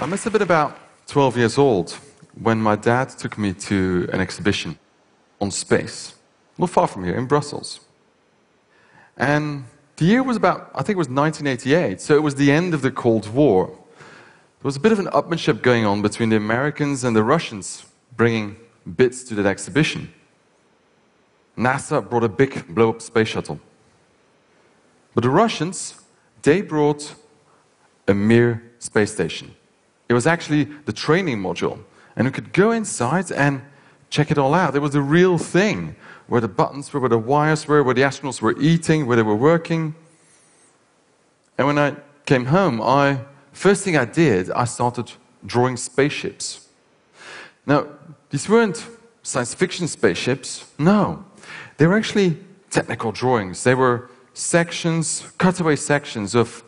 I must have been about 12 years old when my dad took me to an exhibition on space, not far from here in Brussels. And the year was about, I think it was 1988, so it was the end of the Cold War. There was a bit of an upmanship going on between the Americans and the Russians, bringing bits to that exhibition. NASA brought a big blow up space shuttle. But the Russians, they brought a Mir space station. It was actually the training module. And you could go inside and check it all out. It was the real thing where the buttons were, where the wires were, where the astronauts were eating, where they were working. And when I came home, I first thing I did, I started drawing spaceships. Now, these weren't science fiction spaceships. No. They were actually technical drawings. They were sections, cutaway sections of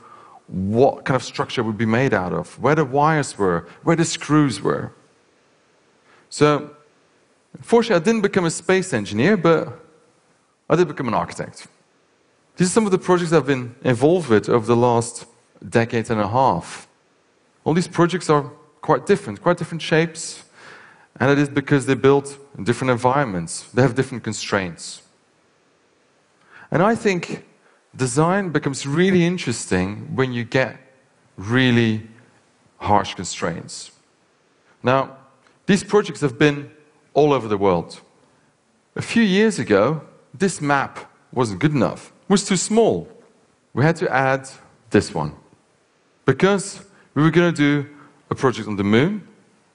what kind of structure would be made out of, where the wires were, where the screws were. So, fortunately, I didn't become a space engineer, but I did become an architect. These are some of the projects I've been involved with over the last decade and a half. All these projects are quite different, quite different shapes, and it is because they're built in different environments, they have different constraints. And I think design becomes really interesting when you get really harsh constraints. Now, these projects have been all over the world. A few years ago, this map wasn't good enough, it was too small. We had to add this one. Because we were going to do a project on the moon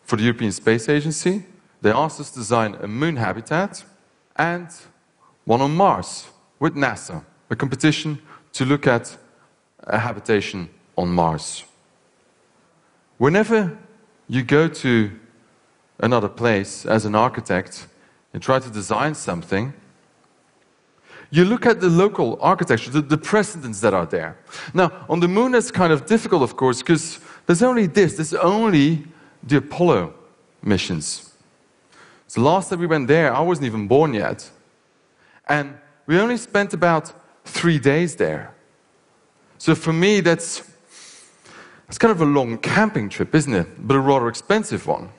for the European Space Agency, they asked us to design a moon habitat and one on Mars with NASA a competition to look at a habitation on Mars. Whenever you go to another place as an architect and try to design something, you look at the local architecture, the, the precedents that are there. Now, on the moon, it's kind of difficult, of course, because there's only this, there's only the Apollo missions. So, last time we went there, I wasn't even born yet. And we only spent about three days there. So for me, that's, that's kind of a long camping trip, isn't it? But a rather expensive one.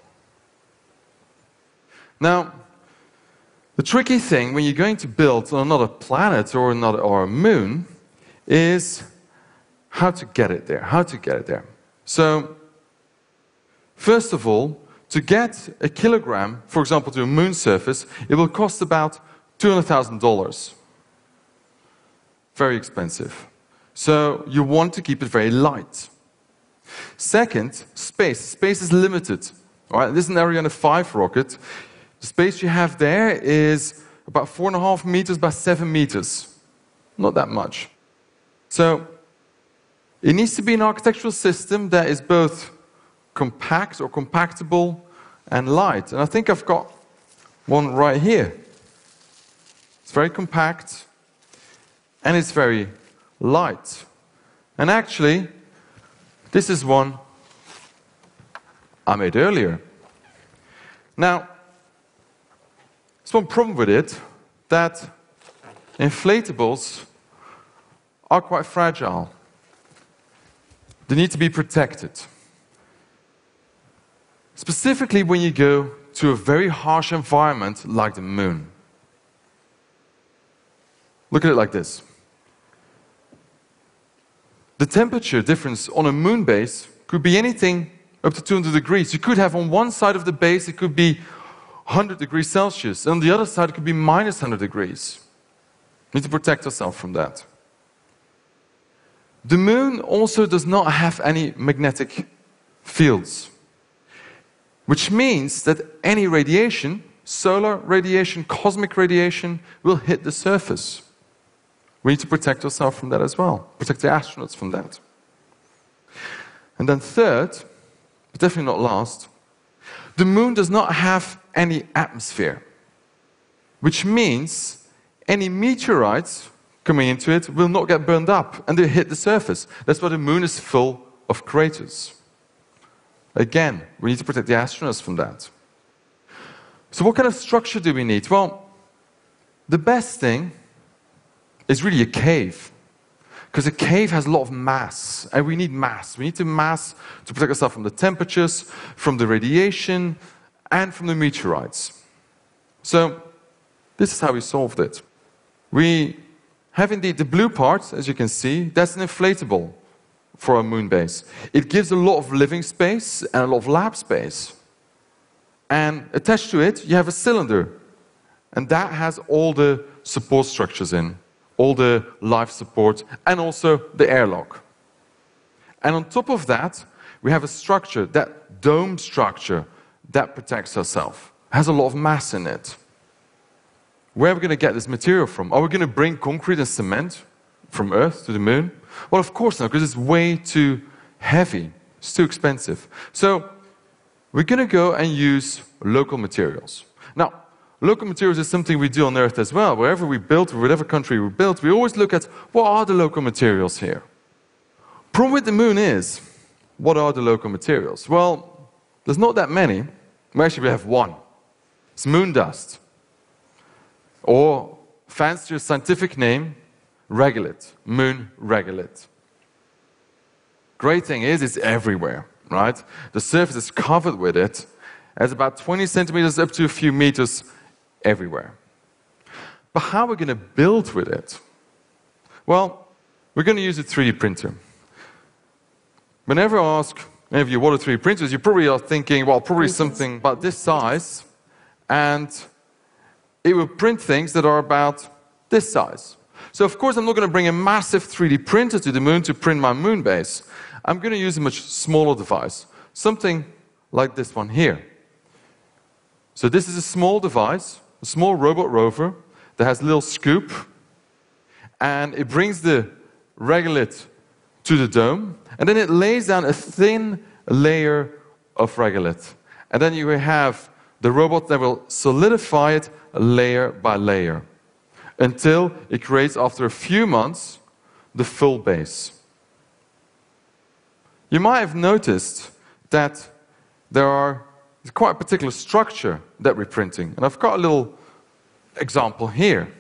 Now, the tricky thing when you're going to build on another planet or another or a moon is how to get it there. How to get it there. So, first of all, to get a kilogram, for example, to a moon surface, it will cost about $200,000 very expensive. So you want to keep it very light. Second, space. Space is limited. All right, this is an Ariane 5 rocket. The space you have there is about four and a half meters by seven meters. Not that much. So it needs to be an architectural system that is both compact or compactable and light. And I think I've got one right here. It's very compact, and it's very light. And actually, this is one I made earlier. Now, there's one problem with it that inflatables are quite fragile. They need to be protected. Specifically, when you go to a very harsh environment like the moon. Look at it like this the temperature difference on a moon base could be anything up to 200 degrees. You could have on one side of the base, it could be 100 degrees Celsius, and on the other side, it could be minus 100 degrees. We need to protect ourselves from that. The moon also does not have any magnetic fields, which means that any radiation, solar radiation, cosmic radiation, will hit the surface. We need to protect ourselves from that as well, protect the astronauts from that. And then, third, but definitely not last, the moon does not have any atmosphere, which means any meteorites coming into it will not get burned up and they hit the surface. That's why the moon is full of craters. Again, we need to protect the astronauts from that. So, what kind of structure do we need? Well, the best thing is really a cave. Because a cave has a lot of mass, and we need mass. We need to mass to protect ourselves from the temperatures, from the radiation, and from the meteorites. So, this is how we solved it. We have indeed the blue part, as you can see, that's an inflatable for a moon base. It gives a lot of living space and a lot of lab space. And attached to it, you have a cylinder. And that has all the support structures in, all the life support, and also the airlock. And on top of that, we have a structure, that dome structure, that protects ourselves. Has a lot of mass in it. Where are we going to get this material from? Are we going to bring concrete and cement from Earth to the moon? Well, of course not, because it's way too heavy. It's too expensive. So we're going to go and use local materials. Now, local materials is something we do on Earth as well. Wherever we build, whatever country we build, we always look at what are the local materials here. Problem with the moon is, what are the local materials? Well, there's not that many. We have one. It's moon dust. Or, fancier scientific name, regolith, moon regolith. Great thing is, it's everywhere, right? The surface is covered with it. It's about 20 centimeters up to a few meters everywhere. But how are we going to build with it? Well, we're going to use a 3D printer. Whenever I ask any of you what are 3D printers, you probably are thinking, well, probably something about this size, and it will print things that are about this size. So of course I'm not going to bring a massive 3D printer to the moon to print my moon base. I'm going to use a much smaller device, something like this one here. So this is a small device, a small robot rover that has a little scoop, and it brings the regolith to the dome, and then it lays down a thin layer of regolith. And then you have the robot that will solidify it layer by layer until it creates, after a few months, the full base. You might have noticed that there are quite a particular structure that we're printing. And I've got a little example here.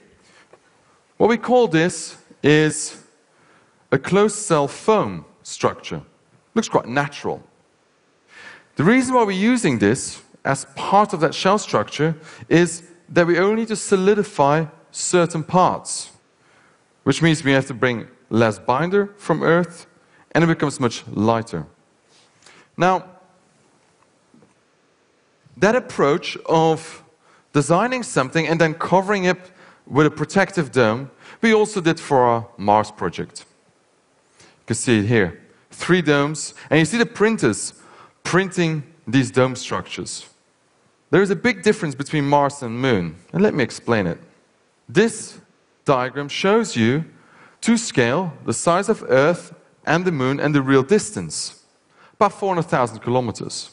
What we call this is a closed cell foam structure. Looks quite natural. The reason why we're using this as part of that shell structure is that we only need to solidify certain parts, which means we have to bring less binder from Earth and it becomes much lighter. Now, that approach of designing something and then covering it with a protective dome, we also did for our Mars project. You can see it here. Three domes, and you see the printers printing these dome structures. There is a big difference between Mars and Moon, and let me explain it. This diagram shows you to scale the size of Earth and the Moon and the real distance, about 400,000 kilometers.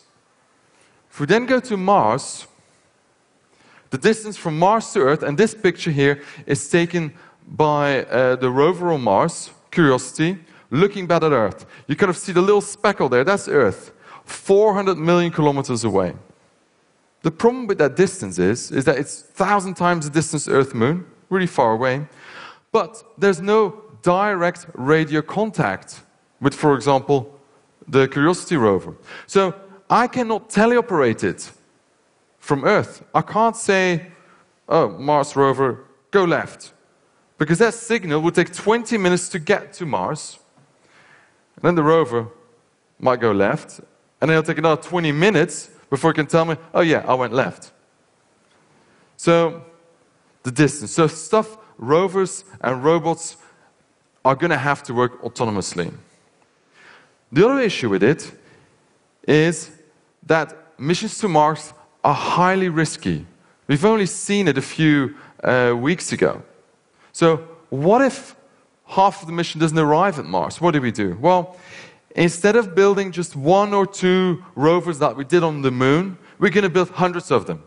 If we then go to Mars, the distance from Mars to Earth, and this picture here is taken by uh, the rover on Mars, Curiosity, looking back at Earth. You kind of see the little speckle there, that's Earth, 400 million kilometers away. The problem with that distance is, is that it's thousand times the distance Earth-Moon, really far away, but there's no direct radio contact with, for example, the Curiosity rover. So I cannot teleoperate it from Earth. I can't say, oh, Mars rover, go left. Because that signal would take 20 minutes to get to Mars. And then the rover might go left, and it'll take another 20 minutes before you can tell me, oh yeah, I went left. So, the distance. So, stuff, rovers and robots are going to have to work autonomously. The other issue with it is that missions to Mars are highly risky. We've only seen it a few uh, weeks ago. So, what if half of the mission doesn't arrive at Mars? What do we do? Well, Instead of building just one or two rovers that we did on the moon, we're going to build hundreds of them.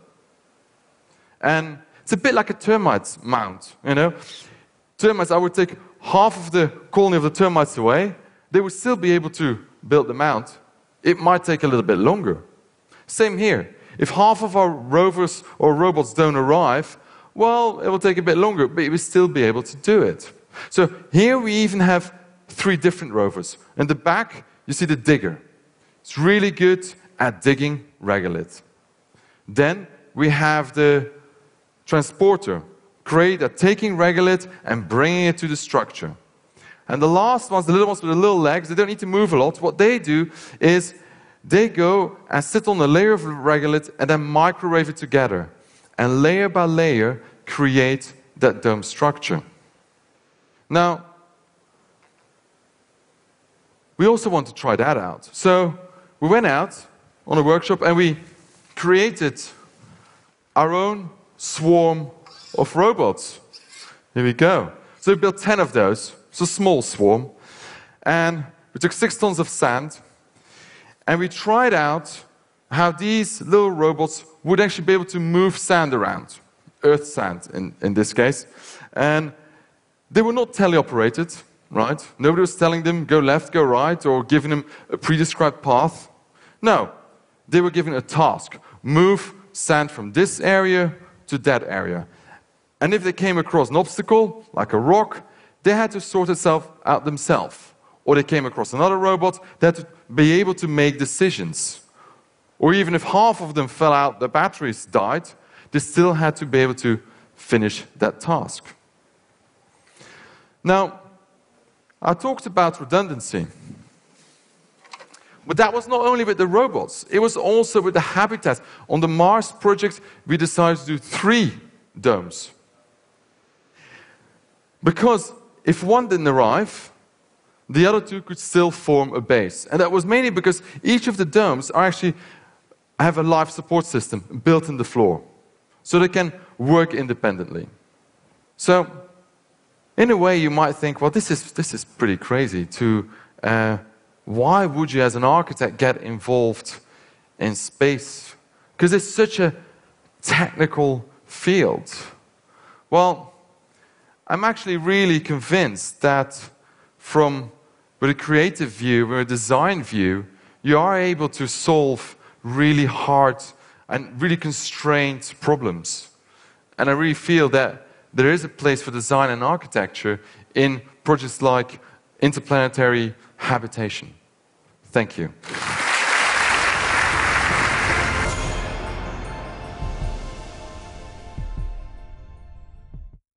And it's a bit like a termite mound, you know? Termites, I would take half of the colony of the termites away, they would still be able to build the mound. It might take a little bit longer. Same here. If half of our rovers or robots don't arrive, well, it will take a bit longer, but we will still be able to do it. So here we even have three different rovers. In the back, you see the digger. It's really good at digging regolith. Then we have the transporter, great at taking regolith and bringing it to the structure. And the last ones, the little ones with the little legs, they don't need to move a lot. What they do is they go and sit on a layer of regolith and then microwave it together. And layer by layer, create that dome structure. Now, we also want to try that out. So we went out on a workshop and we created our own swarm of robots. Here we go. So we built 10 of those. It's a small swarm. And we took six tons of sand and we tried out how these little robots would actually be able to move sand around, earth sand in, in this case. And they were not teleoperated, right? Nobody was telling them go left, go right, or giving them a pre-described path. No, they were given a task move sand from this area to that area. And if they came across an obstacle, like a rock, they had to sort itself out themselves. Or they came across another robot, they had to be able to make decisions. Or even if half of them fell out, the batteries died, they still had to be able to finish that task. Now, I talked about redundancy. But that was not only with the robots, it was also with the habitats. On the Mars project, we decided to do three domes. Because if one didn't arrive, the other two could still form a base. And that was mainly because each of the domes are actually have a life support system built in the floor. So they can work independently. So in a way, you might think, well, this is, this is pretty crazy. To, uh, why would you, as an architect, get involved in space? Because it's such a technical field. Well, I'm actually really convinced that from with a creative view, with a design view, you are able to solve really hard and really constrained problems. And I really feel that there is a place for design and architecture in projects like interplanetary habitation. Thank you.